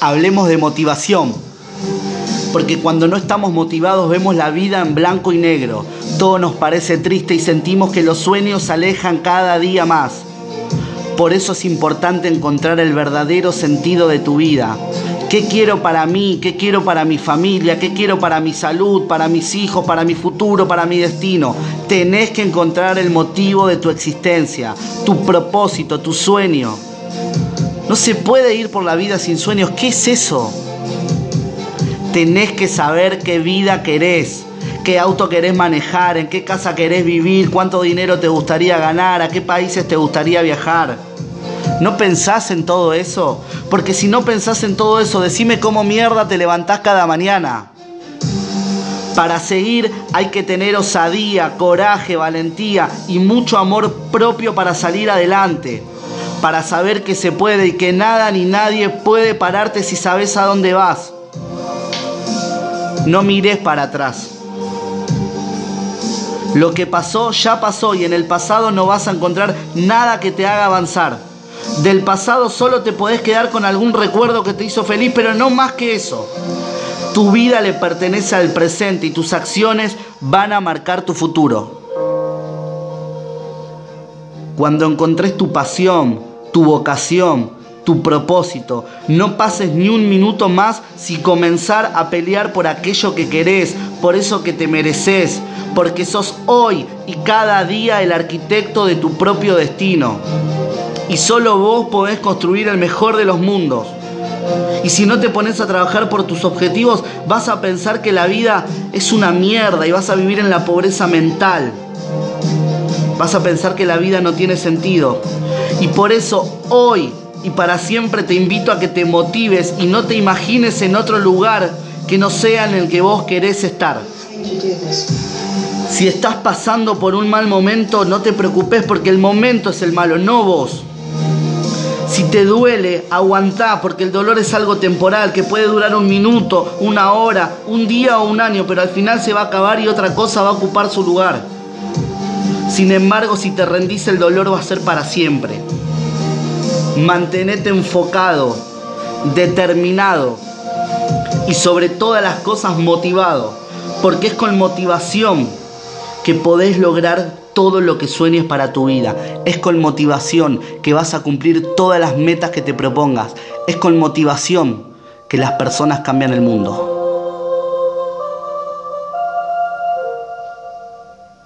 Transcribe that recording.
hablemos de motivación. Porque cuando no estamos motivados vemos la vida en blanco y negro. Todo nos parece triste y sentimos que los sueños se alejan cada día más. Por eso es importante encontrar el verdadero sentido de tu vida. ¿Qué quiero para mí? ¿Qué quiero para mi familia? ¿Qué quiero para mi salud, para mis hijos, para mi futuro, para mi destino? Tenés que encontrar el motivo de tu existencia, tu propósito, tu sueño. No se puede ir por la vida sin sueños. ¿Qué es eso? Tenés que saber qué vida querés, qué auto querés manejar, en qué casa querés vivir, cuánto dinero te gustaría ganar, a qué países te gustaría viajar. ¿No pensás en todo eso? Porque si no pensás en todo eso, decime cómo mierda te levantás cada mañana. Para seguir hay que tener osadía, coraje, valentía y mucho amor propio para salir adelante. Para saber que se puede y que nada ni nadie puede pararte si sabes a dónde vas. No mires para atrás. Lo que pasó ya pasó y en el pasado no vas a encontrar nada que te haga avanzar. Del pasado solo te podés quedar con algún recuerdo que te hizo feliz, pero no más que eso. Tu vida le pertenece al presente y tus acciones van a marcar tu futuro. Cuando encontres tu pasión, tu vocación, tu propósito. No pases ni un minuto más sin comenzar a pelear por aquello que querés, por eso que te mereces, porque sos hoy y cada día el arquitecto de tu propio destino. Y solo vos podés construir el mejor de los mundos. Y si no te pones a trabajar por tus objetivos, vas a pensar que la vida es una mierda y vas a vivir en la pobreza mental. Vas a pensar que la vida no tiene sentido. Y por eso hoy y para siempre te invito a que te motives y no te imagines en otro lugar que no sea en el que vos querés estar. Si estás pasando por un mal momento, no te preocupes porque el momento es el malo, no vos. Si te duele, aguantá, porque el dolor es algo temporal, que puede durar un minuto, una hora, un día o un año, pero al final se va a acabar y otra cosa va a ocupar su lugar. Sin embargo, si te rendís, el dolor va a ser para siempre. Mantenete enfocado, determinado y sobre todas las cosas motivado, porque es con motivación que podés lograr todo lo que sueñes para tu vida. Es con motivación que vas a cumplir todas las metas que te propongas. Es con motivación que las personas cambian el mundo.